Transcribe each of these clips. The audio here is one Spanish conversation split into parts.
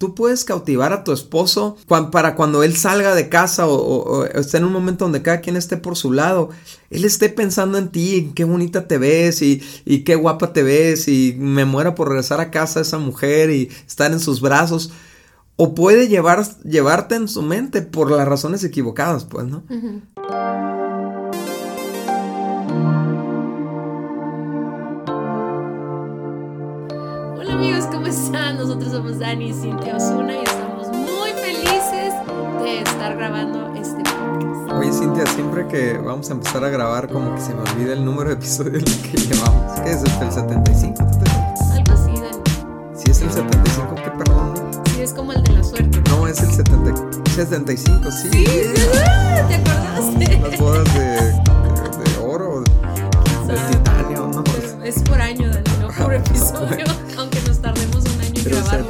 Tú puedes cautivar a tu esposo para cuando él salga de casa o, esté en un momento donde cada quien esté por su lado, él esté pensando en ti, qué bonita te ves y, qué guapa te ves y me muera por regresar a casa esa mujer y estar en sus brazos. O puede llevar, llevarte en su mente por las razones equivocadas, pues, ¿no? Nosotros somos Dani y Cintia Osuna y estamos muy felices de estar grabando este podcast. Oye, Cintia, siempre que vamos a empezar a grabar, como que se me olvida el número de episodios que llevamos. ¿Qué es este, el 75? Algo así, Dani. Si es el 75, ¿qué perdón? Sí, es como el de la suerte. No, es el 70, 75, sí. Sí, ¿te acordaste? Las bodas de, de, oro, de titanio, ¿no? Es por año, Dani, no por episodio.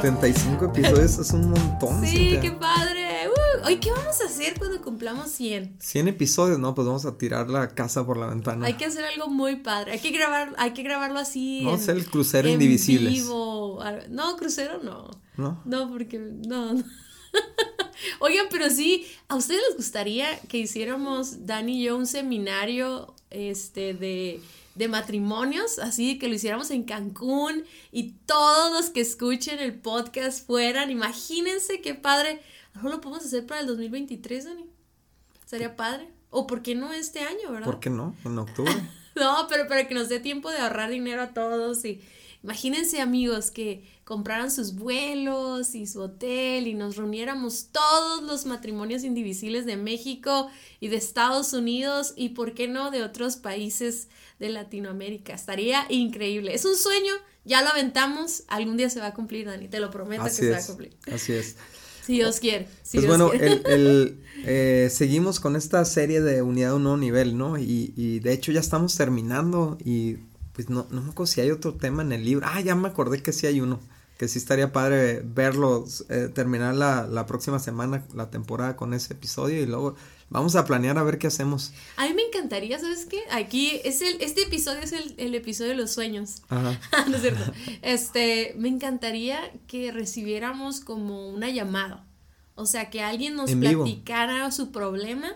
75 episodios es un montón. Sí, qué padre. Uh, ¿qué vamos a hacer cuando cumplamos 100? 100 episodios, no, pues vamos a tirar la casa por la ventana. Hay que hacer algo muy padre. Hay que grabar, hay que grabarlo así. Vamos a hacer el crucero en Indivisibles. Vivo. No, crucero no. No. No, porque no. no. Oigan, pero sí, ¿a ustedes les gustaría que hiciéramos, Dani y yo, un seminario este, de de matrimonios, así que lo hiciéramos en Cancún y todos los que escuchen el podcast fueran, imagínense qué padre. ¿No lo podemos hacer para el 2023, Dani? Sería padre. O por qué no este año, ¿verdad? ¿Por qué no? En octubre. no, pero para que nos dé tiempo de ahorrar dinero a todos y imagínense amigos que compraran sus vuelos y su hotel y nos reuniéramos todos los matrimonios indivisibles de México y de Estados Unidos y por qué no de otros países de Latinoamérica. Estaría increíble. Es un sueño, ya lo aventamos, algún día se va a cumplir, Dani, te lo prometo que se va a cumplir. Así es. Si Dios quiere. pues bueno, El, eh, seguimos con esta serie de unidad de un nuevo nivel, ¿no? Y, y de hecho ya estamos terminando y pues no, no me acuerdo si hay otro tema en el libro. Ah, ya me acordé que sí hay uno que sí estaría padre verlos, eh, terminar la, la, próxima semana la temporada con ese episodio y luego vamos a planear a ver qué hacemos. A mí me encantaría, ¿sabes qué? Aquí es el, este episodio es el, el episodio de los sueños. Ajá. no es cierto. Este, me encantaría que recibiéramos como una llamada. O sea, que alguien nos platicara su problema,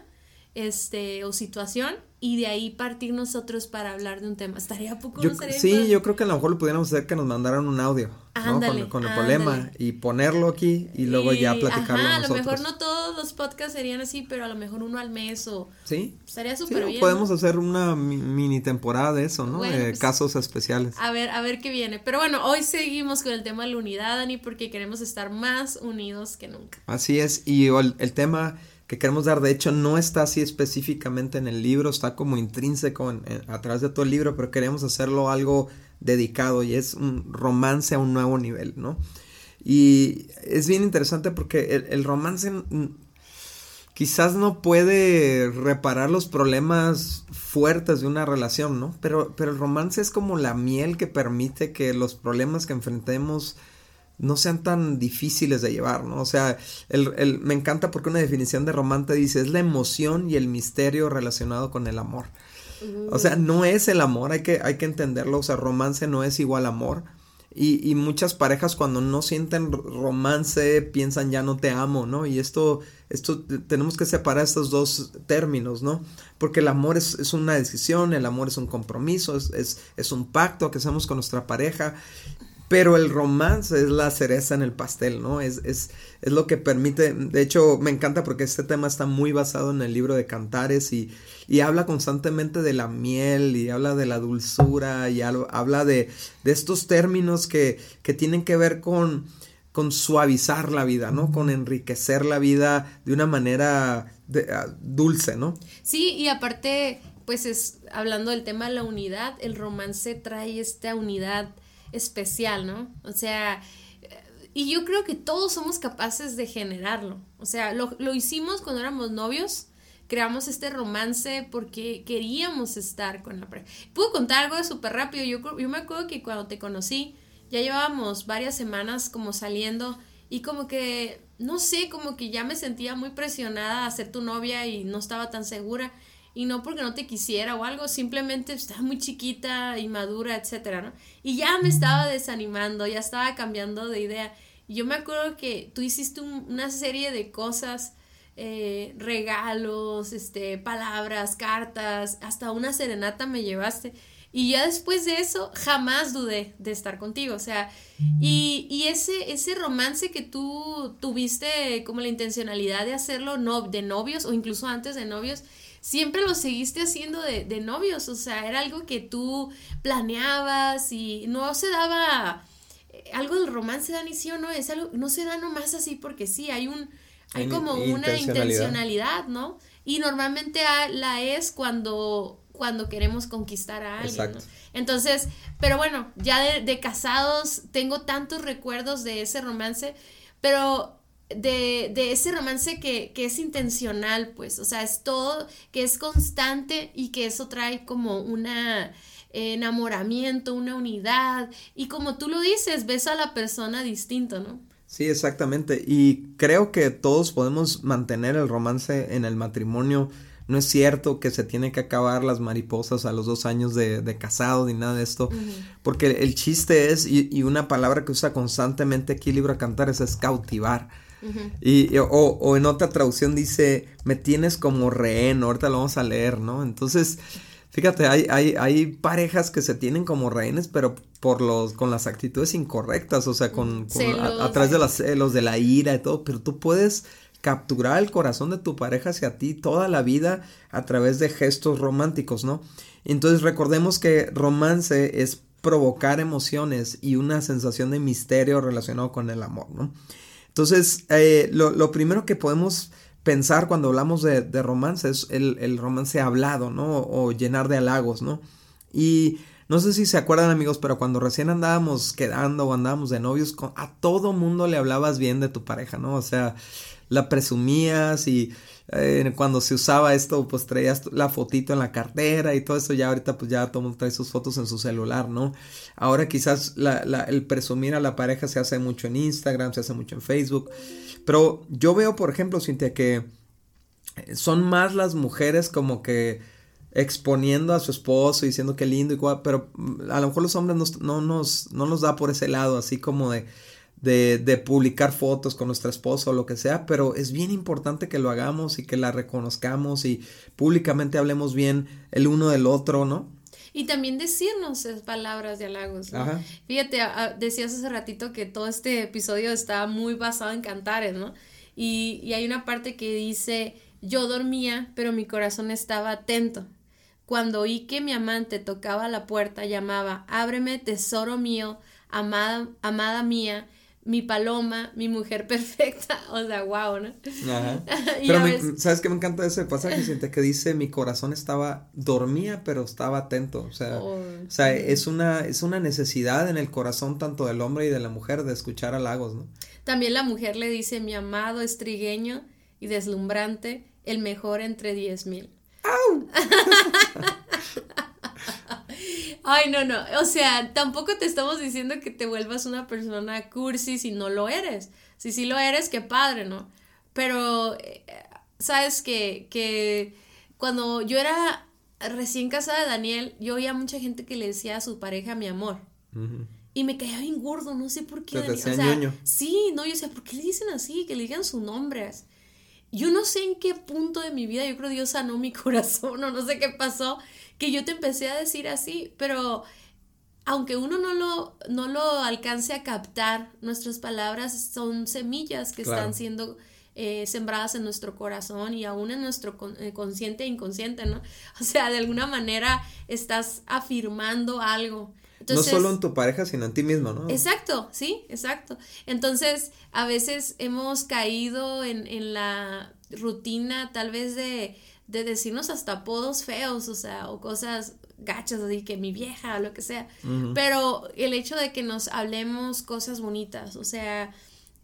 este, o situación y de ahí partir nosotros para hablar de un tema. ¿Estaría poco? Yo, sí, yo creo que a lo mejor lo pudiéramos hacer que nos mandaran un audio ¿no? con, el problema y ponerlo aquí y luego ya platicarlo ajá, a lo mejor no todos los podcasts serían así, pero a lo mejor uno al mes o... Sí. Estaría súper bien. Podemos hacer una mini temporada de eso, ¿no? de pues, casos especiales. A ver, a ver qué viene. Pero bueno, hoy seguimos con el tema de la unidad, Dani, porque queremos estar más unidos que nunca. Así es, y el tema que queremos dar. De hecho, no está así específicamente en el libro, está como intrínseco a través de todo el libro, pero queremos hacerlo algo dedicado y es un romance a un nuevo nivel, ¿no? Y es bien interesante porque el, romance quizás no puede reparar los problemas fuertes de una relación, ¿no? Pero, pero el romance es como la miel que permite que los problemas que enfrentemos no sean tan difíciles de llevar, ¿no? O sea, el, me encanta porque una definición de romance dice es la emoción y el misterio relacionado con el amor. O sea, no es el amor, hay que, hay que entenderlo, o sea, romance no es igual amor. Y, y, muchas parejas cuando no sienten romance piensan ya no te amo, ¿no? Y esto, esto tenemos que separar estos dos términos, ¿no? Porque el amor es, es una decisión, el amor es un compromiso, es, es, es, un pacto que hacemos con nuestra pareja pero el romance es la cereza en el pastel, ¿no? Es, es, es, lo que permite, de hecho me encanta porque este tema está muy basado en el libro de Cantares y, y habla constantemente de la miel y habla de la dulzura y habla de, de estos términos que, que, tienen que ver con, con suavizar la vida, ¿no? Con enriquecer la vida de una manera ah, dulce, ¿no? Sí, y aparte, pues es, hablando del tema de la unidad, el romance trae esta unidad especial, ¿no? O sea, y yo creo que todos somos capaces de generarlo. O sea, lo, hicimos cuando éramos novios, creamos este romance porque queríamos estar con la pareja. Puedo contar algo súper rápido. Yo, yo me acuerdo que cuando te conocí, ya llevábamos varias semanas como saliendo y como que, no sé, como que ya me sentía muy presionada a ser tu novia y no estaba tan segura y no porque no te quisiera o algo, simplemente estaba muy chiquita, y madura, etcétera, ¿no? Y ya me estaba desanimando, ya estaba cambiando de idea. yo me acuerdo que tú hiciste una serie de cosas, eh, regalos, este, palabras, cartas, hasta una serenata me llevaste. Y ya después de eso, jamás dudé de estar contigo. O sea, y, y ese, ese romance que tú tuviste como la intencionalidad de hacerlo no, de novios o incluso antes de novios, siempre lo seguiste haciendo de, de novios. O sea, era algo que tú planeabas y no se daba eh, algo del romance, Dani, sí o no, es algo, no se da nomás así porque sí, hay un, hay como una intencionalidad, ¿no? Y normalmente la es cuando cuando queremos conquistar a alguien. Entonces, pero bueno, ya de, casados tengo tantos recuerdos de ese romance, pero de, de ese romance que, que, es intencional, pues, o sea, es todo, que es constante y que eso trae como una enamoramiento, una unidad, y como tú lo dices, ves a la persona distinto, ¿no? Sí, exactamente, y creo que todos podemos mantener el romance en el matrimonio no es cierto que se tiene que acabar las mariposas a los dos años de, de casado ni nada de esto, porque el chiste es, y, una palabra que usa constantemente aquí Libro a Cantar es, cautivar. Y, o, o, en otra traducción dice, me tienes como rehén, ahorita lo vamos a leer, ¿no? Entonces, fíjate, hay, hay, hay parejas que se tienen como rehenes, pero por los, con las actitudes incorrectas, o sea, con, a, través de los celos, de la ira y todo, pero tú puedes capturar el corazón de tu pareja hacia ti toda la vida a través de gestos románticos, ¿no? Entonces recordemos que romance es provocar emociones y una sensación de misterio relacionado con el amor, ¿no? Entonces, eh, lo, primero que podemos pensar cuando hablamos de, romance es el, romance hablado, ¿no? O llenar de halagos, ¿no? Y no sé si se acuerdan amigos, pero cuando recién andábamos quedando o andábamos de novios, a todo mundo le hablabas bien de tu pareja, ¿no? O sea, la presumías y eh, cuando se usaba esto, pues traías la fotito en la cartera y todo eso, ya ahorita pues ya todo mundo trae sus fotos en su celular, ¿no? Ahora quizás el presumir a la pareja se hace mucho en Instagram, se hace mucho en Facebook, pero yo veo, por ejemplo, Cintia, que son más las mujeres como que exponiendo a su esposo diciendo que lindo y cual, pero mm, a lo mejor los hombres no, nos, no nos da por ese lado, así como de de, de, publicar fotos con nuestra esposa o lo que sea, pero es bien importante que lo hagamos y que la reconozcamos y públicamente hablemos bien el uno del otro, ¿no? Y también decirnos palabras de halagos. Fíjate, decías hace ratito que todo este episodio está muy basado en cantares, ¿no? Y, y hay una parte que dice, yo dormía, pero mi corazón estaba atento. Cuando oí que mi amante tocaba la puerta, llamaba, ábreme, tesoro mío, amada, amada mía, mi paloma, mi mujer perfecta, o sea, wow, ¿no? Ajá. pero ¿sabes qué me encanta ese pasaje? Siente que dice, mi corazón estaba, dormía, pero estaba atento, o sea, oh, o sea, es una, es una necesidad en el corazón tanto del hombre y de la mujer de escuchar halagos, ¿no? También la mujer le dice, mi amado estrigueño y deslumbrante, el mejor entre diez mil. ¡Au! Ay, no, no. O sea, tampoco te estamos diciendo que te vuelvas una persona cursi si no lo eres. Si sí lo eres, qué padre, ¿no? Pero, eh, sabes que, que cuando yo era recién casada de Daniel, yo oía mucha gente que le decía a su pareja mi amor. Y me caía bien gordo, no sé por qué. o sea, sí, no, yo decía, ¿por qué le dicen así? Que le digan su nombre. Yo no sé en qué punto de mi vida, yo creo Dios sanó mi corazón o no sé qué pasó, que yo te empecé a decir así, pero aunque uno no lo, no lo alcance a captar, nuestras palabras son semillas que están siendo eh, sembradas en nuestro corazón y aún en nuestro eh, consciente e inconsciente, ¿no? O sea, de alguna manera estás afirmando algo. no solo en tu pareja, sino en ti mismo, ¿no? Exacto, sí, exacto. Entonces, a veces hemos caído en, en la rutina tal vez de de decirnos hasta apodos feos, o sea, o cosas gachas, así que mi vieja o lo que sea. Pero el hecho de que nos hablemos cosas bonitas, o sea,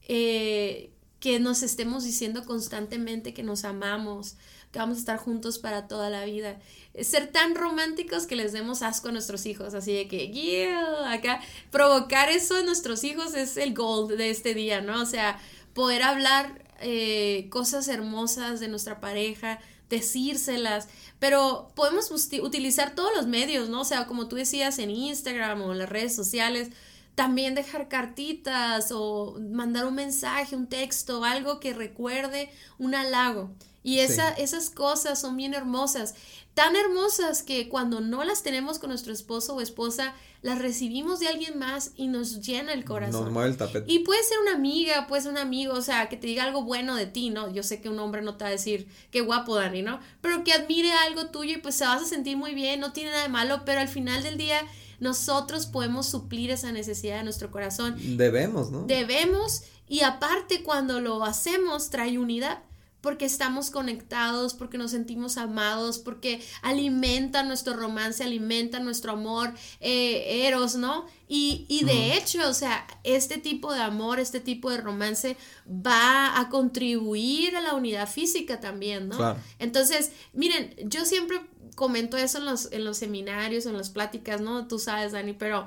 eh, que nos estemos diciendo constantemente que nos amamos, que vamos a estar juntos para toda la vida. Ser tan románticos que les demos asco a nuestros hijos, así de que, yeah, acá, provocar eso en nuestros hijos es el goal de este día, ¿no? O sea, poder hablar eh, cosas hermosas de nuestra pareja, decírselas, pero podemos utilizar todos los medios, ¿no? O sea, como tú decías en Instagram o en las redes sociales, también dejar cartitas o mandar un mensaje, un texto, algo que recuerde un halago. Y esa, esas cosas son bien hermosas, tan hermosas que cuando no las tenemos con nuestro esposo o esposa, las recibimos de alguien más y nos llena el corazón. Nos el tapete. Y puede ser una amiga, puede ser un amigo, o sea, que te diga algo bueno de ti, ¿no? Yo sé que un hombre no te va a decir, qué guapo, Dani, ¿no? Pero que admire algo tuyo y pues se vas a sentir muy bien, no tiene nada de malo, pero al final del día nosotros podemos suplir esa necesidad de nuestro corazón. Debemos, ¿no? Debemos y aparte cuando lo hacemos trae unidad porque estamos conectados, porque nos sentimos amados, porque alimenta nuestro romance, alimenta nuestro amor, eh, eros, ¿no? Y, y de hecho, o sea, este tipo de amor, este tipo de romance va a contribuir a la unidad física también, ¿no? Claro. Entonces, miren, yo siempre comento eso en los, en los seminarios, en las pláticas, ¿no? Tú sabes, Dani, pero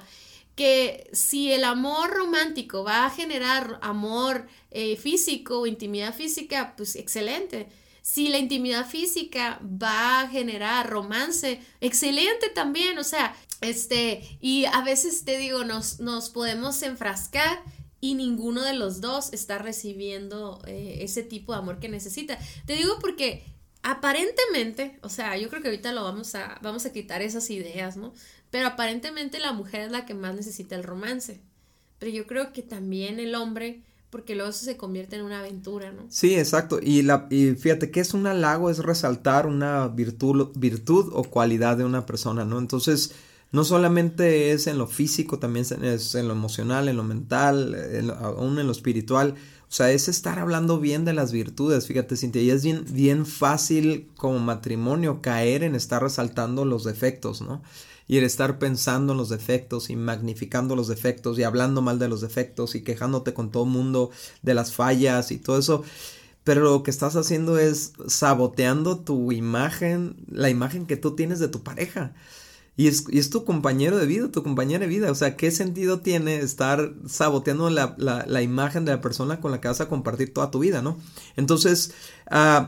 que si el amor romántico va a generar amor eh, físico o intimidad física, pues excelente. Si la intimidad física va a generar romance, excelente también. O sea, este, y a veces te digo, nos, nos podemos enfrascar y ninguno de los dos está recibiendo eh, ese tipo de amor que necesita. Te digo porque aparentemente, o sea, yo creo que ahorita lo vamos a, vamos a quitar esas ideas, ¿no? Pero aparentemente la mujer es la que más necesita el romance. Pero yo creo que también el hombre, porque luego eso se convierte en una aventura, ¿no? Sí, exacto. Y, la, y fíjate que es un halago, es resaltar una virtud, virtud o cualidad de una persona, ¿no? Entonces, no solamente es en lo físico, también es en lo emocional, en lo mental, aún en lo espiritual. O sea, es estar hablando bien de las virtudes, fíjate Cintia, y es bien fácil como matrimonio caer en estar resaltando los defectos, ¿no? Y el estar pensando en los defectos y magnificando los defectos y hablando mal de los defectos y quejándote con todo el mundo de las fallas y todo eso. Pero lo que estás haciendo es saboteando tu imagen, la imagen que tú tienes de tu pareja. Y es, y es tu compañero de vida, tu compañera de vida. O sea, ¿qué sentido tiene estar saboteando la, la, imagen de la persona con la que vas a compartir toda tu vida, no? Entonces, uh,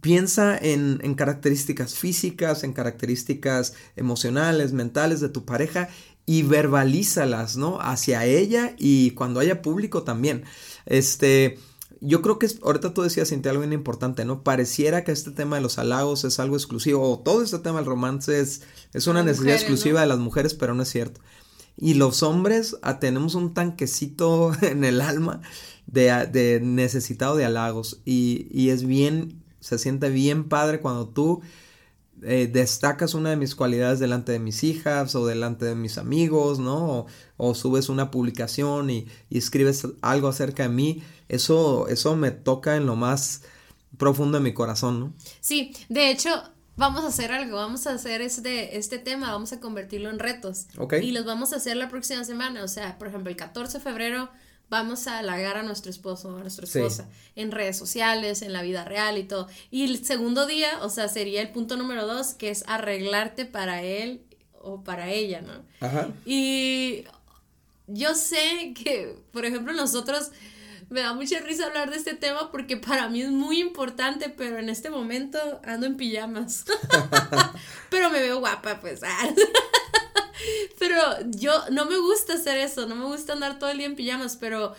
piensa en, características físicas, en características emocionales, mentales de tu pareja y verbalízalas, ¿no? Hacia ella y cuando haya público también. Este, yo creo que es, ahorita tú decías, Cintia, algo bien importante, ¿no? Pareciera que este tema de los halagos es algo exclusivo, o todo este tema del romance es, es una necesidad exclusiva de las mujeres, pero no es cierto. Y los hombres ah, tenemos un tanquecito en el alma de, de necesitado de halagos y, y es bien se siente bien padre cuando tú eh, destacas una de mis cualidades delante de mis hijas o delante de mis amigos, ¿no? O, subes una publicación y, escribes algo acerca de mí. Eso, eso me toca en lo más profundo de mi corazón, ¿no? Sí, de hecho, vamos a hacer algo, vamos a hacer este, este tema, vamos a convertirlo en retos. Ok. Y los vamos a hacer la próxima semana, o sea, por ejemplo, el 14 de febrero vamos a halagar a nuestro esposo o a nuestra esposa en redes sociales, en la vida real y todo. Y el segundo día, o sea, sería el punto número dos, que es arreglarte para él o para ella, ¿no? Ajá. Y yo sé que, por ejemplo, nosotros me da mucha risa hablar de este tema porque para mí es muy importante, pero en este momento ando en pijamas. pero me veo guapa, pues. Pero yo no me gusta hacer eso, no me gusta andar todo el día en pijamas, pero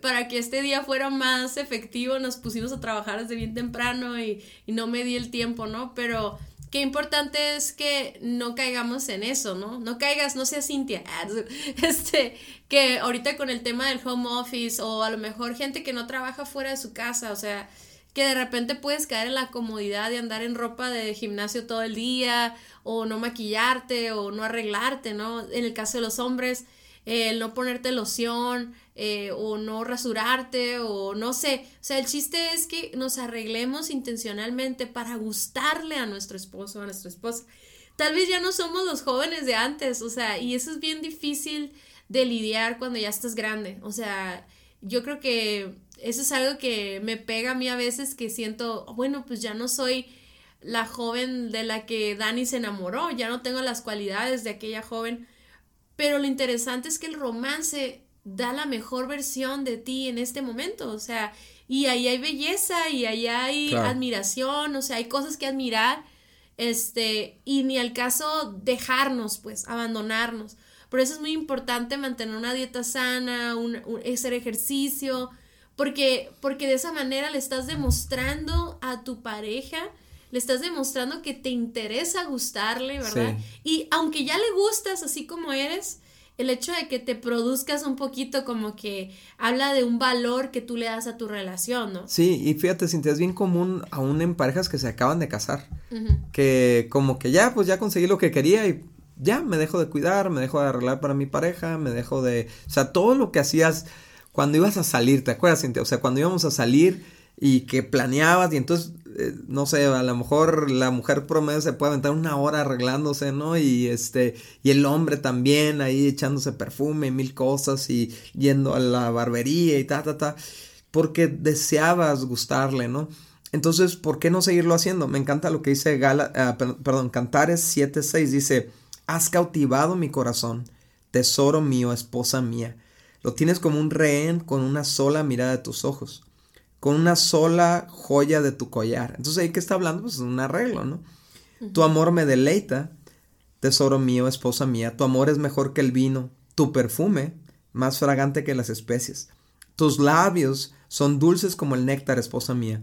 para que este día fuera más efectivo nos pusimos a trabajar desde bien temprano y, no me di el tiempo, ¿no? Pero qué importante es que no caigamos en eso, ¿no? No caigas, no seas Cintia. Este, que ahorita con el tema del home office o a lo mejor gente que no trabaja fuera de su casa, o sea, que de repente puedes caer en la comodidad de andar en ropa de gimnasio todo el día o no maquillarte o no arreglarte, ¿no? En el caso de los hombres, el no ponerte loción eh, o no rasurarte o no sé. O sea, el chiste es que nos arreglemos intencionalmente para gustarle a nuestro esposo o a nuestra esposa. Tal vez ya no somos los jóvenes de antes, o sea, y eso es bien difícil de lidiar cuando ya estás grande. O sea, yo creo que eso es algo que me pega a mí a veces que siento, bueno, pues ya no soy la joven de la que Dani se enamoró, ya no tengo las cualidades de aquella joven, pero lo interesante es que el romance da la mejor versión de ti en este momento, o sea, y ahí hay belleza y ahí hay admiración, o sea, hay cosas que admirar, este, y ni al caso dejarnos, pues, abandonarnos, Por eso es muy importante mantener una dieta sana, un, hacer ejercicio, porque, porque de esa manera le estás demostrando a tu pareja, le estás demostrando que te interesa gustarle, ¿verdad? Y aunque ya le gustas así como eres, el hecho de que te produzcas un poquito como que habla de un valor que tú le das a tu relación, ¿no? Sí, y fíjate, Cintia, es bien común aún en parejas que se acaban de casar, que como que ya, pues ya conseguí lo que quería y ya me dejo de cuidar, me dejo de arreglar para mi pareja, me dejo de, o sea, todo lo que hacías cuando ibas a salir, ¿te acuerdas, Cintia? O sea, cuando íbamos a salir y que planeabas y entonces eh, no sé, a lo mejor la mujer promedio se puede aventar una hora arreglándose, ¿no? Y este, y el hombre también ahí echándose perfume y mil cosas y yendo a la barbería y ta, ta, ta, porque deseabas gustarle, ¿no? Entonces, ¿por qué no seguirlo haciendo? Me encanta lo que dice Gala, ah, perdón, Cantares 7.6, dice, has cautivado mi corazón, tesoro mío, esposa mía. Lo tienes como un rehén con una sola mirada de tus ojos con una sola joya de tu collar. Entonces ahí que está hablando, pues es un arreglo, ¿no? Tu amor me deleita, tesoro mío, esposa mía, tu amor es mejor que el vino, tu perfume más fragante que las especies. Tus labios son dulces como el néctar, esposa mía.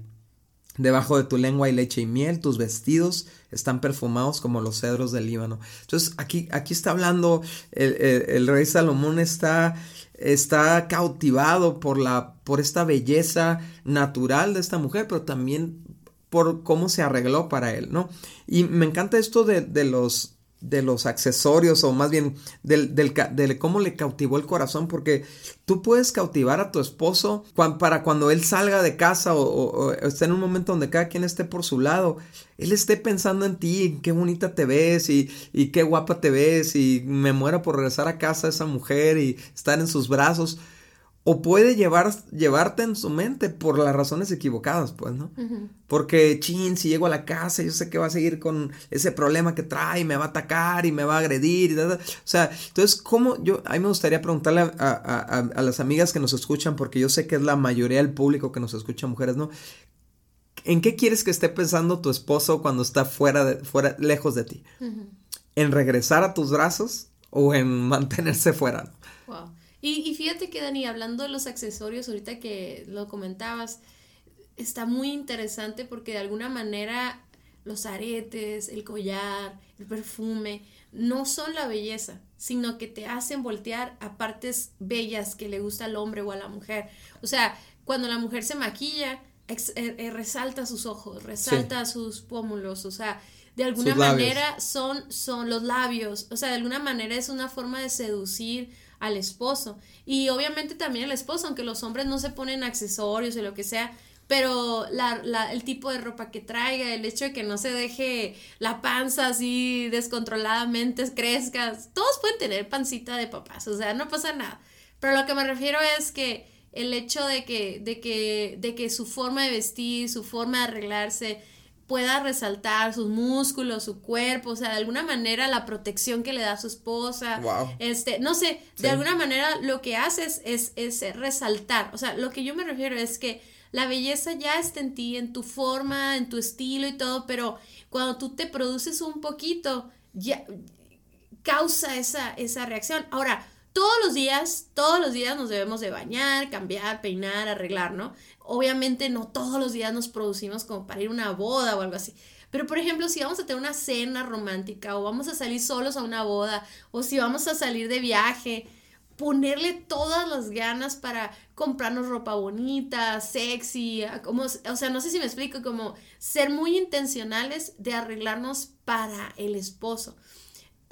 Debajo de tu lengua hay leche y miel, tus vestidos están perfumados como los cedros del Líbano. Entonces aquí, aquí está hablando, el rey Salomón está está cautivado por la por esta belleza natural de esta mujer, pero también por cómo se arregló para él, ¿no? Y me encanta esto de, de los de los accesorios o más bien del, del, de cómo le cautivó el corazón porque tú puedes cautivar a tu esposo para cuando él salga de casa o, esté en un momento donde cada quien esté por su lado él esté pensando en ti qué bonita te ves y, y qué guapa te ves y me muero por regresar a casa esa mujer y estar en sus brazos o puede llevar, llevarte en su mente por las razones equivocadas, pues, ¿no? Porque, chin, si llego a la casa, yo sé que va a seguir con ese problema que trae, me va a atacar y me va a agredir, y o sea, entonces, ¿cómo? Yo, a mí me gustaría preguntarle a, las amigas que nos escuchan, porque yo sé que es la mayoría del público que nos escucha, mujeres, ¿no? ¿En qué quieres que esté pensando tu esposo cuando está fuera, de, fuera lejos de ti? ¿En regresar a tus brazos o en mantenerse fuera? Wow. Y, fíjate que, Dani, hablando de los accesorios, ahorita que lo comentabas, está muy interesante porque de alguna manera los aretes, el collar, el perfume, no son la belleza, sino que te hacen voltear a partes bellas que le gusta al hombre o a la mujer. O sea, cuando la mujer se maquilla, eh, eh, resalta sus ojos, resalta sus pómulos, o sea, de alguna manera son, son los labios, o sea, de alguna manera es una forma de seducir al esposo. Y obviamente también el esposo, aunque los hombres no se ponen accesorios o lo que sea, pero la, la, el tipo de ropa que traiga, el hecho de que no se deje la panza así descontroladamente crezca, todos pueden tener pancita de papás, o sea, no pasa nada. Pero lo que me refiero es que el hecho de que, de que, de que su forma de vestir, su forma de arreglarse, pueda resaltar sus músculos, su cuerpo, o sea, de alguna manera la protección que le da a su esposa, este, no sé, de alguna manera lo que haces es, es, resaltar, o sea, lo que yo me refiero es que la belleza ya está en ti, en tu forma, en tu estilo y todo, pero cuando tú te produces un poquito, ya causa esa, esa reacción. Ahora, todos los días, todos los días nos debemos de bañar, cambiar, peinar, arreglar, ¿no? Obviamente no todos los días nos producimos como para ir a una boda o algo así. Pero por ejemplo, si vamos a tener una cena romántica o vamos a salir solos a una boda o si vamos a salir de viaje, ponerle todas las ganas para comprarnos ropa bonita, sexy, como, o sea, no sé si me explico, como ser muy intencionales de arreglarnos para el esposo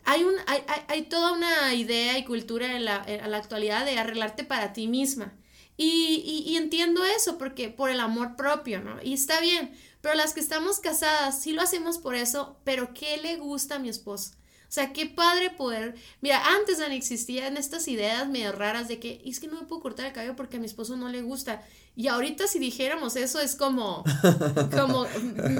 hay, un, hay, hay, toda una idea y cultura en la, en la actualidad de arreglarte para ti misma. Y, y, entiendo eso porque por el amor propio, ¿no? Y está bien, pero las que estamos casadas sí lo hacemos por eso, pero ¿qué le gusta a mi esposo? O sea, qué padre poder. Mira, antes no existían estas ideas medio raras de que es que no me puedo cortar el cabello porque a mi esposo no le gusta. Y ahorita si dijéramos eso es como, como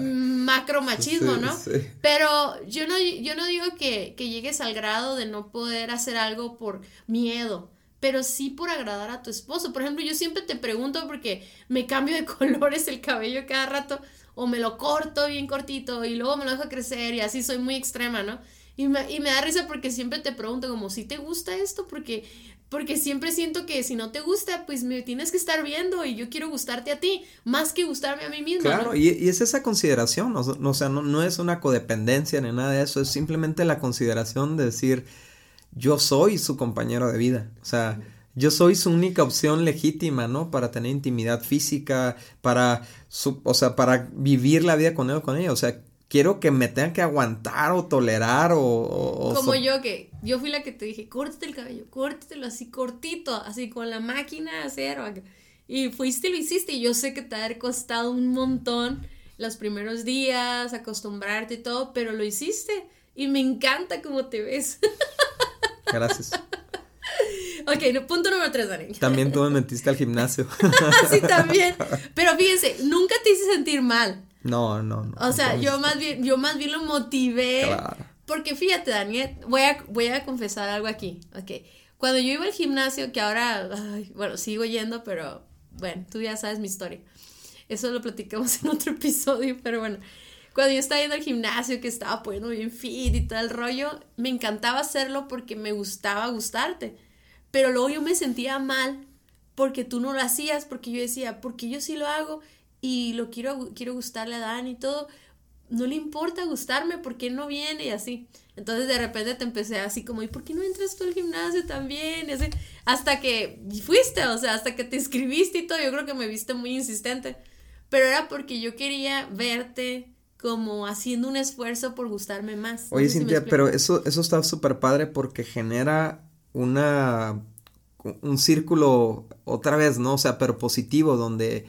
macromachismo, ¿no? Pero yo no, yo no digo que, que llegues al grado de no poder hacer algo por miedo pero sí por agradar a tu esposo. Por ejemplo, yo siempre te pregunto porque me cambio de colores el cabello cada rato o me lo corto bien cortito y luego me lo dejo crecer y así soy muy extrema, ¿no? Y me, y me da risa porque siempre te pregunto como si te gusta esto, porque porque siempre siento que si no te gusta, pues me tienes que estar viendo y yo quiero gustarte a ti, más que gustarme a mí misma. Claro, y, es esa consideración, o sea, no, no, es una codependencia ni nada de eso, es simplemente la consideración de decir, yo soy su compañero de vida, o sea, yo soy su única opción legítima, ¿no? Para tener intimidad física, para, su, o sea, para vivir la vida con él o con ella, o sea, quiero que me tengan que aguantar o tolerar o... Como yo que, yo fui la que te dije, córtate el cabello, córtatelo así cortito, así con la máquina de acero. Y fuiste y lo hiciste y yo sé que te ha costado un montón los primeros días, acostumbrarte y todo, pero lo hiciste y me encanta cómo te ves. Gracias. Ok, punto número tres, Dani. También tú me metiste al gimnasio. sí, también. Pero fíjense, nunca te hice sentir mal. No, no, no. O sea, yo más bien, yo más bien lo motivé. Claro. Porque fíjate, Daniel, voy a, voy a confesar algo aquí. Ok. Cuando yo iba al gimnasio, que ahora, bueno, sigo yendo, pero bueno, tú ya sabes mi historia. Eso lo platicamos en otro episodio, pero bueno. Cuando yo estaba yendo al gimnasio, que estaba poniendo bien fit y todo el rollo, me encantaba hacerlo porque me gustaba gustarte. Pero luego yo me sentía mal porque tú no lo hacías, porque yo decía, porque yo sí lo hago y lo quiero, quiero gustarle a Dan y todo, no le importa gustarme porque no viene y así. Entonces de repente te empecé así como, ¿y por qué no entras tú al gimnasio también? Y así, hasta que fuiste, o sea, hasta que te inscribiste y todo, yo creo que me viste muy insistente. Pero era porque yo quería verte como haciendo un esfuerzo por gustarme más. Oye, Cintia, pero eso, eso está súper padre porque genera una un círculo otra vez, ¿no? O sea, pero positivo, donde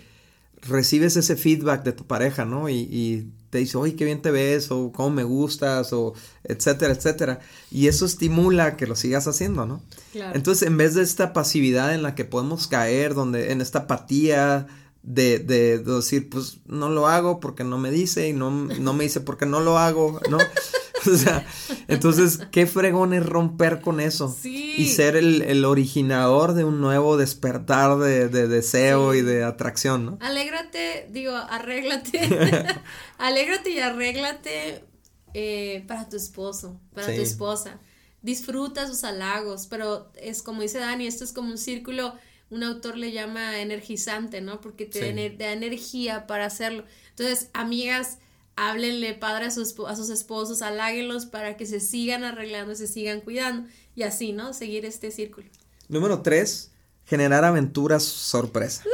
recibes ese feedback de tu pareja, ¿no? Y, te dice, oye, qué bien te ves, o cómo me gustas, o etcétera, etcétera. Y eso estimula que lo sigas haciendo, ¿no? Claro. Entonces, en vez de esta pasividad en la que podemos caer, donde en esta apatía de, de, decir, pues no lo hago porque no me dice, y no, no me dice porque no lo hago, ¿no? o sea, entonces, qué fregón es romper con eso. Y ser el, originador de un nuevo despertar de, deseo y de atracción, ¿no? Alégrate, digo, arréglate. Alégrate y arréglate eh, para tu esposo, para tu esposa. Disfruta sus halagos, pero es como dice Dani, esto es como un círculo un autor le llama energizante, ¿no? Porque te da energía para hacerlo. Entonces, amigas, háblenle padre a sus, a sus esposos, haláguenlos para que se sigan arreglando, se sigan cuidando y así, ¿no? Seguir este círculo. Número tres, generar aventuras sorpresa.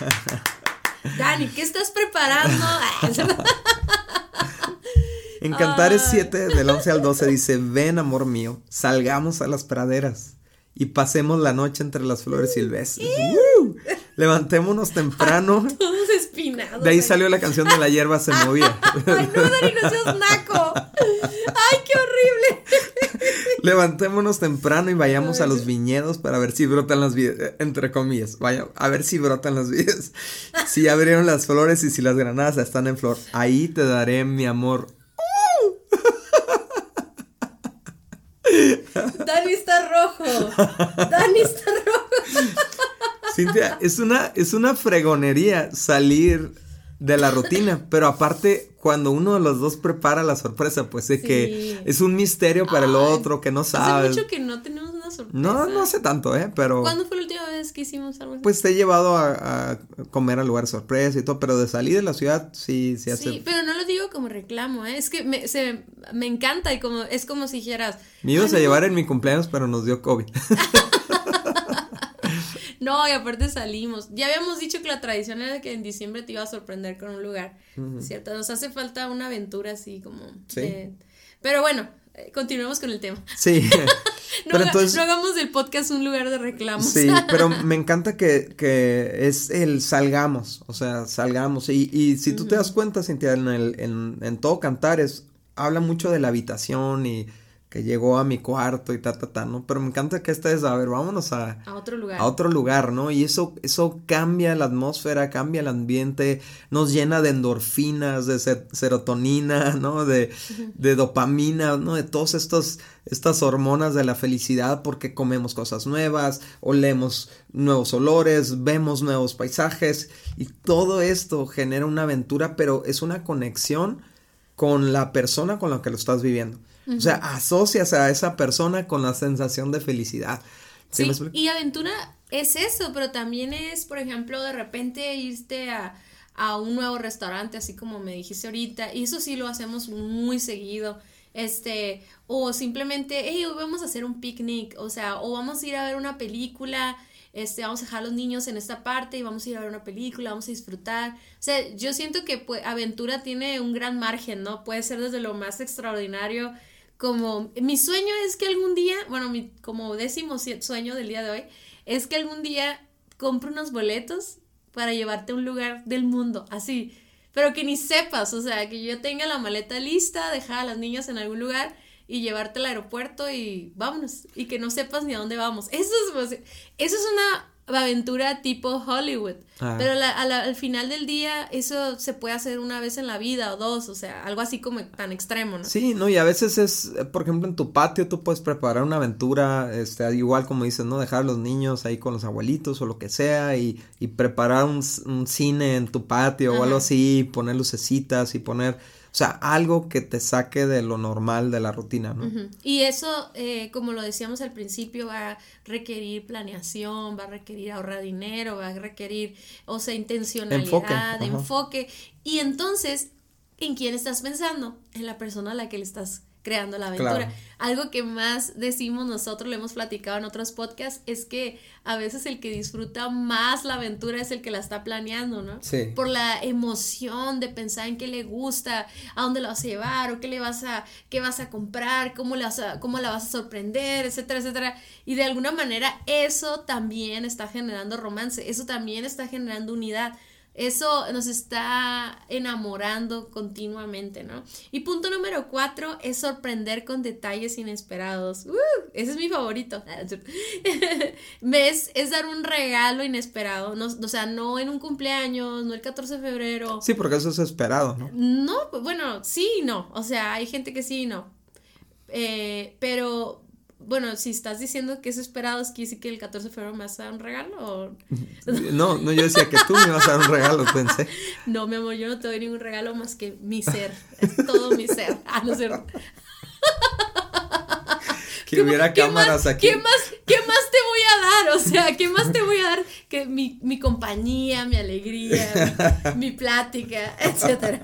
Dani, ¿qué estás preparando? en Cantares 7, del 11 al 12, dice, ven amor mío, salgamos a las praderas y pasemos la noche entre las flores silvestres. Levantémonos temprano. Todos espinados. De ahí salió la canción de la hierba se movía. Ay, no, Dani, no seas naco. Ay, qué horrible. Levantémonos temprano y vayamos a los viñedos para ver si brotan las vidas, entre comillas, vaya, a ver si brotan las vidas. Si abrieron las flores y si las granadas están en flor, ahí te daré mi amor Dani está rojo. Dani está rojo. Cintia, es una, es una fregonería salir de la rutina, pero aparte cuando uno de los dos prepara la sorpresa, pues es que es un misterio para el otro que no sabes. Hace mucho que no tenemos una sorpresa. No, no hace tanto, ¿eh? Pero. ¿Cuándo fue la última vez que hicimos algo así? Pues te he llevado a, comer al lugar sorpresa y todo, pero de salir de la ciudad sí, sí hace. Sí, pero no lo digo como reclamo, ¿eh? Es que me, se, me encanta y como es como si dijeras. Me ibas a llevar en mi cumpleaños, pero nos dio COVID. No, y aparte salimos. Ya habíamos dicho que la tradición era que en diciembre te iba a sorprender con un lugar, ¿cierto? Nos hace falta una aventura así como... Sí. Pero bueno, eh, continuemos con el tema. Sí. no, pero entonces, no hagamos del podcast un lugar de reclamos. Sí, pero me encanta que, que es el salgamos, o sea, salgamos. Y, y si tú te das cuenta, Cintia, en, el, en, en todo Cantares, habla mucho de la habitación y que llegó a mi cuarto y ta, ta, ta, ¿no? Pero me encanta que esta es, a ver, vámonos a... A otro lugar. A otro lugar, ¿no? Y eso, eso cambia la atmósfera, cambia el ambiente, nos llena de endorfinas, de serotonina, ¿no? De, de dopamina, ¿no? De todas estos, estas hormonas de la felicidad porque comemos cosas nuevas, olemos nuevos olores, vemos nuevos paisajes y todo esto genera una aventura, pero es una conexión con la persona con la que lo estás viviendo. O sea, asocias a esa persona con la sensación de felicidad. Sí, y aventura es eso, pero también es, por ejemplo, de repente irte a, a un nuevo restaurante, así como me dijiste ahorita, y eso sí lo hacemos muy seguido este, o simplemente, hey, hoy vamos a hacer un picnic, o sea, o vamos a ir a ver una película, este, vamos a dejar a los niños en esta parte y vamos a ir a ver una película, vamos a disfrutar. O sea, yo siento que pues, aventura tiene un gran margen, ¿no? Puede ser desde lo más extraordinario como mi sueño es que algún día, bueno, mi como décimo sueño del día de hoy, es que algún día compre unos boletos para llevarte a un lugar del mundo, así pero que ni sepas, o sea, que yo tenga la maleta lista, dejar a las niñas en algún lugar y llevarte al aeropuerto y vámonos, y que no sepas ni a dónde vamos. Eso es, eso es una aventura tipo Hollywood. Ah. Pero al final del día eso se puede hacer una vez en la vida o dos, o sea, algo así como tan extremo, ¿no? Sí, no, y a veces es, por ejemplo, en tu patio tú puedes preparar una aventura, este, igual como dices, ¿no? Dejar a los niños ahí con los abuelitos o lo que sea y, y preparar un, un, cine en tu patio o algo así, poner lucecitas y poner sea, algo que te saque de lo normal, de la rutina, ¿no? Y eso, eh, como lo decíamos al principio, va a requerir planeación, va a requerir ahorrar dinero, va a requerir, o sea, intencionalidad, enfoque. enfoque. Y entonces, ¿en quién estás pensando? En la persona a la que le estás creando la aventura. Algo que más decimos nosotros, lo hemos platicado en otros podcasts, es que a veces el que disfruta más la aventura es el que la está planeando, ¿no? Sí. Por la emoción de pensar en qué le gusta, a dónde lo vas a llevar, o qué le vas a, qué vas a comprar, cómo, le vas a, cómo la vas a sorprender, etcétera, etcétera. Y de alguna manera eso también está generando romance, eso también está generando unidad eso nos está enamorando continuamente, ¿no? Y punto número cuatro es sorprender con detalles inesperados. ¡Uh! ese es mi favorito. ¿Ves? Es dar un regalo inesperado. No, o sea, no en un cumpleaños, no el 14 de febrero. Sí, porque eso es esperado, ¿no? No, bueno, sí y no. O sea, hay gente que sí y no. Eh, pero bueno, si estás diciendo que es esperado, ¿es que dice que el 14 de febrero me vas a dar un regalo? O... No, no, yo decía que tú me vas a dar un regalo, pensé. No, mi amor, yo no te doy ningún regalo más que mi ser. Es todo mi ser. Ah, no sé. Que hubiera cámaras aquí. ¿qué más, ¿Qué más te voy a dar? O sea, ¿qué más te voy a dar que mi, mi compañía, mi alegría, mi, mi plática, etcétera?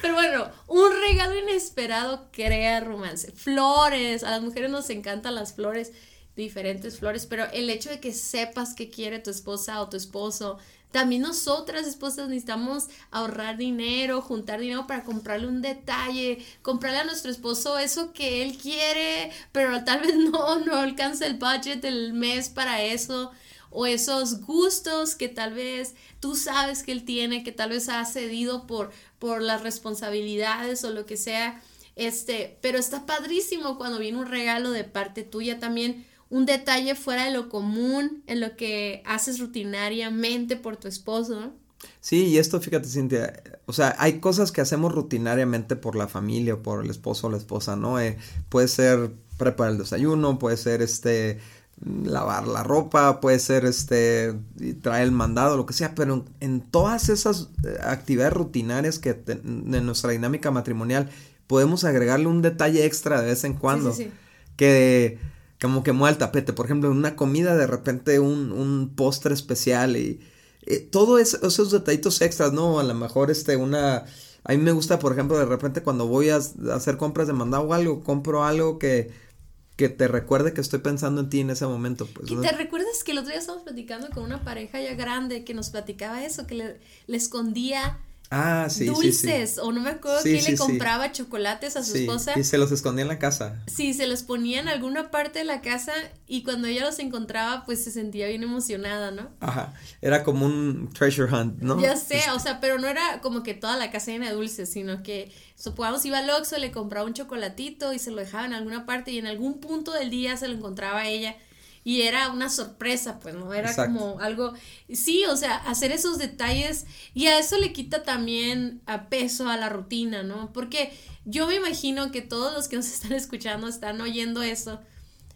Pero bueno, un regalo inesperado crea romance. Flores, a las mujeres nos encantan las flores, diferentes flores, pero el hecho de que sepas qué quiere tu esposa o tu esposo, también nosotras esposas necesitamos ahorrar dinero, juntar dinero para comprarle un detalle, comprarle a nuestro esposo eso que él quiere, pero tal vez no, no alcanza el budget del mes para eso o esos gustos que tal vez tú sabes que él tiene, que tal vez ha cedido por, por las responsabilidades o lo que sea. Este, pero está padrísimo cuando viene un regalo de parte tuya también, un detalle fuera de lo común, en lo que haces rutinariamente por tu esposo, Sí, y esto, fíjate, Cintia, o sea, hay cosas que hacemos rutinariamente por la familia, o por el esposo o la esposa, ¿no? Eh, puede ser preparar el desayuno, puede ser este lavar la ropa, puede ser este, traer el mandado, lo que sea, pero en, todas esas eh, actividades rutinarias que de nuestra dinámica matrimonial podemos agregarle un detalle extra de vez en cuando que como que mueve el tapete, por ejemplo, en una comida de repente un, un postre especial y eh, todo esos detallitos extras, ¿no? A lo mejor este, una... A mí me gusta, por ejemplo, de repente cuando voy a hacer compras de mandado o algo, compro algo que que te recuerde que estoy pensando en ti en ese momento. Pues, y te recuerdas que el otro día estábamos platicando con una pareja ya grande que nos platicaba eso, que le, le escondía Ah, sí, dulces, o no me acuerdo quién le compraba chocolates a su esposa. Y se los escondía en la casa. Sí, se los ponía en alguna parte de la casa y cuando ella los encontraba, pues se sentía bien emocionada, ¿no? Ajá, era como un treasure hunt, ¿no? Ya sé, este o sea, pero no era como que toda la casa llena de dulces, sino que, supongamos, iba al Oxxo, le compraba un chocolatito y se lo dejaba en alguna parte y en algún punto del día se lo encontraba ella y era una sorpresa, pues, ¿no? Era como algo, sí, o sea, hacer esos detalles y a eso le quita también a peso a la rutina, ¿no? Porque yo me imagino que todos los que nos están escuchando están oyendo eso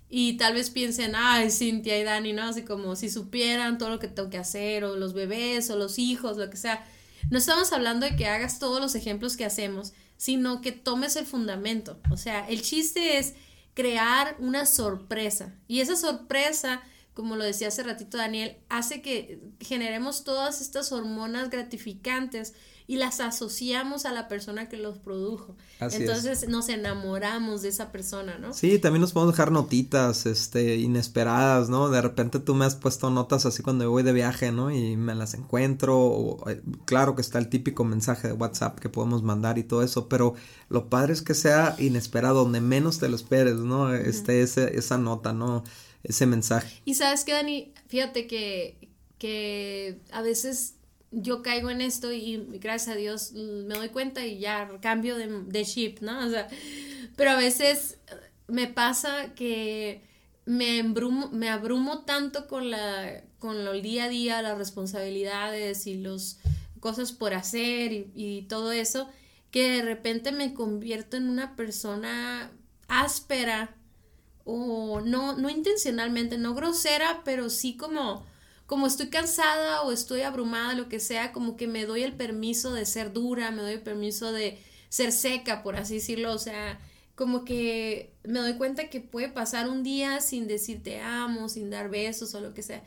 y tal vez piensen, ay, Cintia y Dani, ¿no? Así como si supieran todo lo que tengo que hacer, o los bebés, o los hijos, lo que sea. No estamos hablando de que hagas todos los ejemplos que hacemos, sino que tomes el fundamento. O sea, el chiste es crear una sorpresa. Y esa sorpresa, como lo decía hace ratito Daniel, hace que generemos todas estas hormonas gratificantes y las asociamos a la persona que los produjo. Entonces nos enamoramos de esa persona, ¿no? Sí, también nos podemos dejar notitas, este, inesperadas, ¿no? De repente tú me has puesto notas así cuando voy de viaje, ¿no? Y me las encuentro, o, eh, claro que está el típico mensaje de WhatsApp que podemos mandar y todo eso, pero lo padre es que sea inesperado, donde menos te lo esperes, ¿no? Este, ese, esa nota, ¿no? Ese mensaje. Y sabes que, Dani, fíjate que, que a veces yo caigo en esto y gracias a Dios me doy cuenta y ya cambio de, de chip, ¿no? O sea, pero a veces me pasa que me, embrumo, me abrumo tanto con, la, con el día a día, las responsabilidades y las cosas por hacer y todo eso, que de repente me convierto en una persona áspera o no, no intencionalmente, no grosera, pero sí como como estoy cansada o estoy abrumada, lo que sea, como que me doy el permiso de ser dura, me doy el permiso de ser seca, por así decirlo, o sea, como que me doy cuenta que puede pasar un día sin decir te amo, sin dar besos o lo que sea.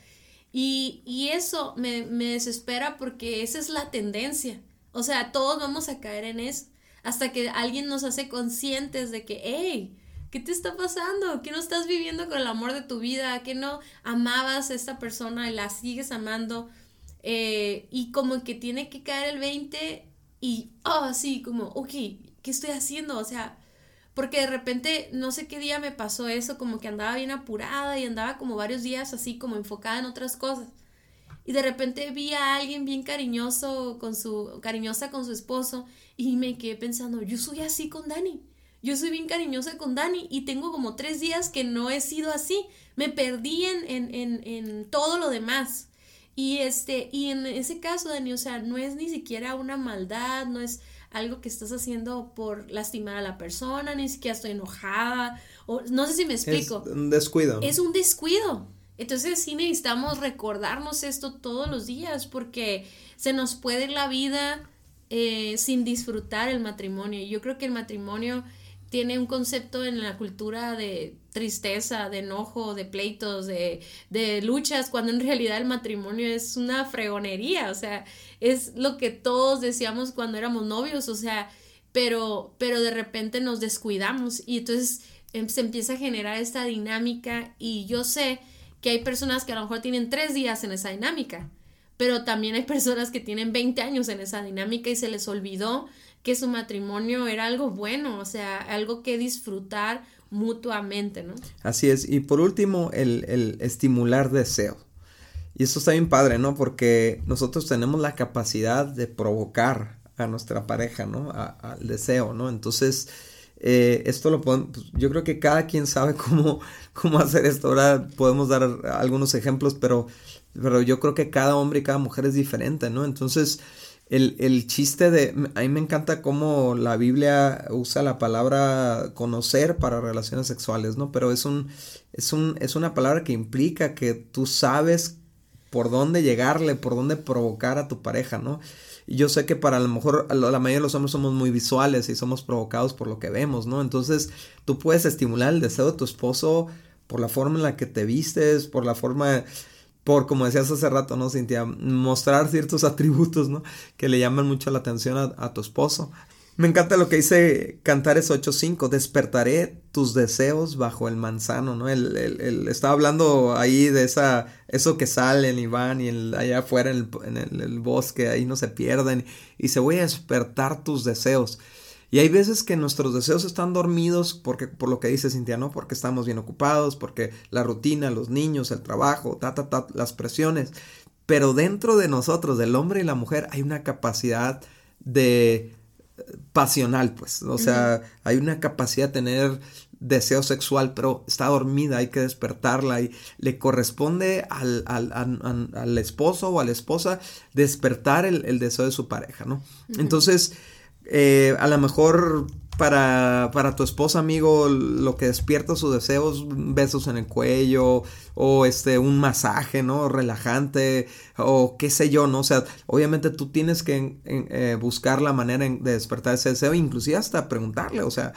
Y, y eso me, me desespera porque esa es la tendencia. O sea, todos vamos a caer en eso. Hasta que alguien nos hace conscientes de que, hey, ¿Qué te está pasando? ¿Qué no estás viviendo con el amor de tu vida? ¿Qué no amabas a esta persona y la sigues amando? Eh, y como que tiene que caer el 20 y, oh, sí, como, ok, ¿qué estoy haciendo? O sea, porque de repente, no sé qué día me pasó eso, como que andaba bien apurada y andaba como varios días así como enfocada en otras cosas. Y de repente vi a alguien bien cariñoso con su, cariñosa con su esposo y me quedé pensando, yo soy así con Dani. Yo soy bien cariñosa con Dani y tengo como tres días que no he sido así. Me perdí en, en, en, todo lo demás. Y este, y en ese caso, Dani, o sea, no es ni siquiera una maldad, no es algo que estás haciendo por lastimar a la persona, ni siquiera estoy enojada, o no sé si me explico. Es un descuido. Es un descuido. Entonces sí necesitamos recordarnos esto todos los días porque se nos puede la vida eh, sin disfrutar el matrimonio. Yo creo que el matrimonio tiene un concepto en la cultura de tristeza, de enojo, de pleitos, de, de, luchas, cuando en realidad el matrimonio es una fregonería, o sea, es lo que todos decíamos cuando éramos novios, o sea, pero, pero de repente nos descuidamos y entonces em, se empieza a generar esta dinámica y yo sé que hay personas que a lo mejor tienen tres días en esa dinámica, pero también hay personas que tienen 20 años en esa dinámica y se les olvidó que su matrimonio era algo bueno, o sea, algo que disfrutar mutuamente, ¿no? Así es. Y por último, el, estimular deseo. Y eso está bien padre, ¿no? Porque nosotros tenemos la capacidad de provocar a nuestra pareja, ¿no? al deseo, ¿no? Entonces, eh, esto lo podemos, pues, yo creo que cada quien sabe cómo, cómo hacer esto. Ahora podemos dar algunos ejemplos, pero, pero yo creo que cada hombre y cada mujer es diferente, ¿no? Entonces, el, el, chiste de, a mí me encanta cómo la Biblia usa la palabra conocer para relaciones sexuales, ¿no? Pero es un, es un, es una palabra que implica que tú sabes por dónde llegarle, por dónde provocar a tu pareja, ¿no? Yo sé que para lo mejor la mayoría de los hombres somos muy visuales y somos provocados por lo que vemos, ¿no? Entonces tú puedes estimular el deseo de tu esposo por la forma en la que te vistes, por la forma por, como decías hace rato, ¿no, Cintia? Mostrar ciertos atributos, ¿no? Que le llaman mucho la atención a, tu esposo. Me encanta lo que dice Cantares 8.5, despertaré tus deseos bajo el manzano, ¿no? Él, estaba hablando ahí de esa, eso que salen y van y allá afuera en, el, en el, bosque, ahí no se pierden, y se voy a despertar tus deseos. Y hay veces que nuestros deseos están dormidos porque, por lo que dice Cintia, ¿no? Porque estamos bien ocupados, porque la rutina, los niños, el trabajo, ta, ta, ta, las presiones. Pero dentro de nosotros, del hombre y la mujer, hay una capacidad de eh, pasional, pues. O sea, hay una capacidad de tener deseo sexual, pero está dormida, hay que despertarla y le corresponde al, al, al, esposo o a la esposa despertar el, deseo de su pareja, ¿no? Entonces, eh, a lo mejor para, para tu esposa, amigo, lo que despierta sus deseos, besos en el cuello, o este, un masaje, ¿no? Relajante, o qué sé yo, ¿no? O sea, obviamente tú tienes que eh, buscar la manera de despertar ese deseo, inclusive hasta preguntarle, o sea,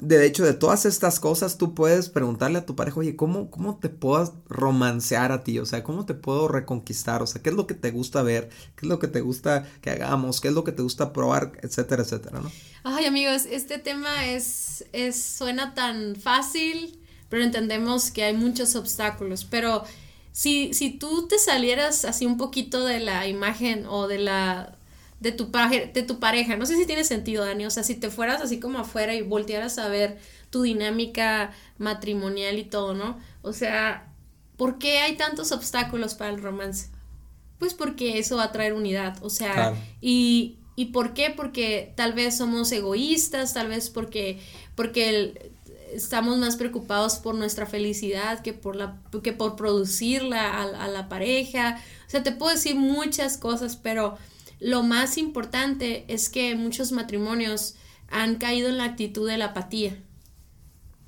de hecho, de todas estas cosas, tú puedes preguntarle a tu pareja, oye, ¿cómo, ¿cómo te puedo romancear a ti? O sea, ¿cómo te puedo reconquistar? O sea, ¿qué es lo que te gusta ver? ¿Qué es lo que te gusta que hagamos? ¿Qué es lo que te gusta probar? Etcétera, etcétera, ¿no? Ay, amigos, este tema es, es suena tan fácil, pero entendemos que hay muchos obstáculos. Pero si, si tú te salieras así un poquito de la imagen o de la de tu, de tu pareja. No sé si tiene sentido, Dani. O sea, si te fueras así como afuera y voltearas a ver tu dinámica matrimonial y todo, ¿no? O sea, ¿por qué hay tantos obstáculos para el romance? Pues porque eso va a traer unidad. O sea, y, y ¿por qué? Porque tal vez somos egoístas, tal vez porque, porque estamos más preocupados por nuestra felicidad que por, la, que por producirla a, a la pareja. O sea, te puedo decir muchas cosas, pero lo más importante es que muchos matrimonios han caído en la actitud de la apatía.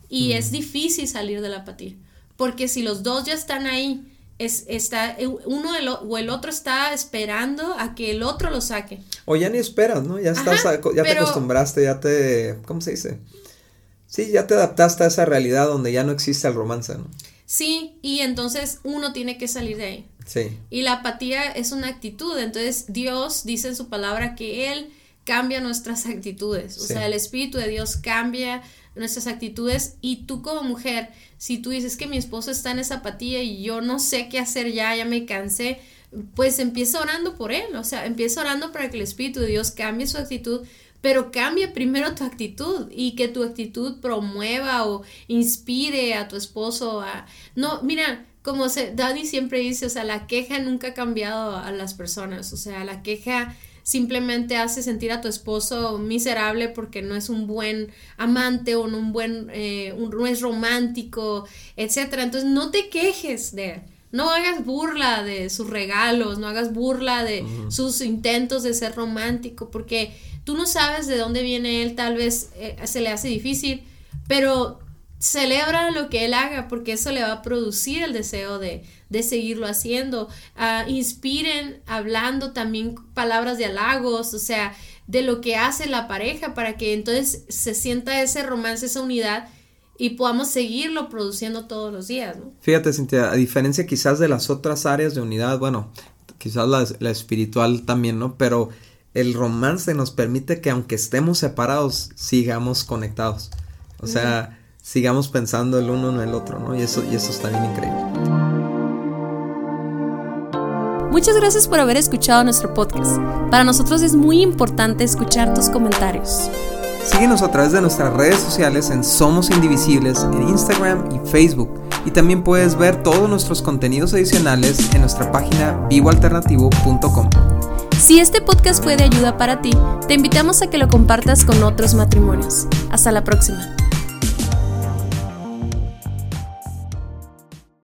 Y es difícil salir de la apatía. Porque si los dos ya están ahí, es, está, uno o el otro está esperando a que el otro lo saque. O ya ni esperas, ¿no? Ya estás, ya te acostumbraste, ya te, ¿cómo se dice? Sí, ya te adaptaste a esa realidad donde ya no existe el romance, ¿no? Sí, y entonces uno tiene que salir de ahí. Y la apatía es una actitud, entonces Dios dice en su palabra que Él cambia nuestras actitudes, o sea, el Espíritu de Dios cambia nuestras actitudes. Y tú como mujer, si tú dices que mi esposo está en esa apatía y yo no sé qué hacer ya, ya me cansé, pues empieza orando por él, o sea, empieza orando para que el Espíritu de Dios cambie su actitud, pero cambia primero tu actitud y que tu actitud promueva o inspire a tu esposo a... No, mira, como se, Daddy siempre dice, o sea, la queja nunca ha cambiado a las personas, o sea, la queja simplemente hace sentir a tu esposo miserable porque no es un buen amante o no un buen, eh, no es romántico, etcétera. Entonces no te quejes de él. No hagas burla de sus regalos, no hagas burla de sus intentos de ser romántico, porque tú no sabes de dónde viene él, tal vez eh, se le hace difícil, pero celebra lo que él haga porque eso le va a producir el deseo de, de seguirlo haciendo. Ah, inspiren hablando también palabras de halagos, o sea, de lo que hace la pareja para que entonces se sienta ese romance, esa unidad y podamos seguirlo produciendo todos los días. ¿no? Fíjate, Cintia, a diferencia quizás de las otras áreas de unidad, bueno, quizás la, la espiritual también, ¿no? Pero el romance nos permite que aunque estemos separados, sigamos conectados. O sea, sigamos pensando el uno en el otro, ¿no? Y eso, y eso está bien increíble. Muchas gracias por haber escuchado nuestro podcast. Para nosotros es muy importante escuchar tus comentarios. Síguenos a través de nuestras redes sociales en Somos Indivisibles en Instagram y Facebook. Y también puedes ver todos nuestros contenidos adicionales en nuestra página vivoalternativo.com. Si este podcast fue de ayuda para ti, te invitamos a que lo compartas con otros matrimonios. Hasta la próxima.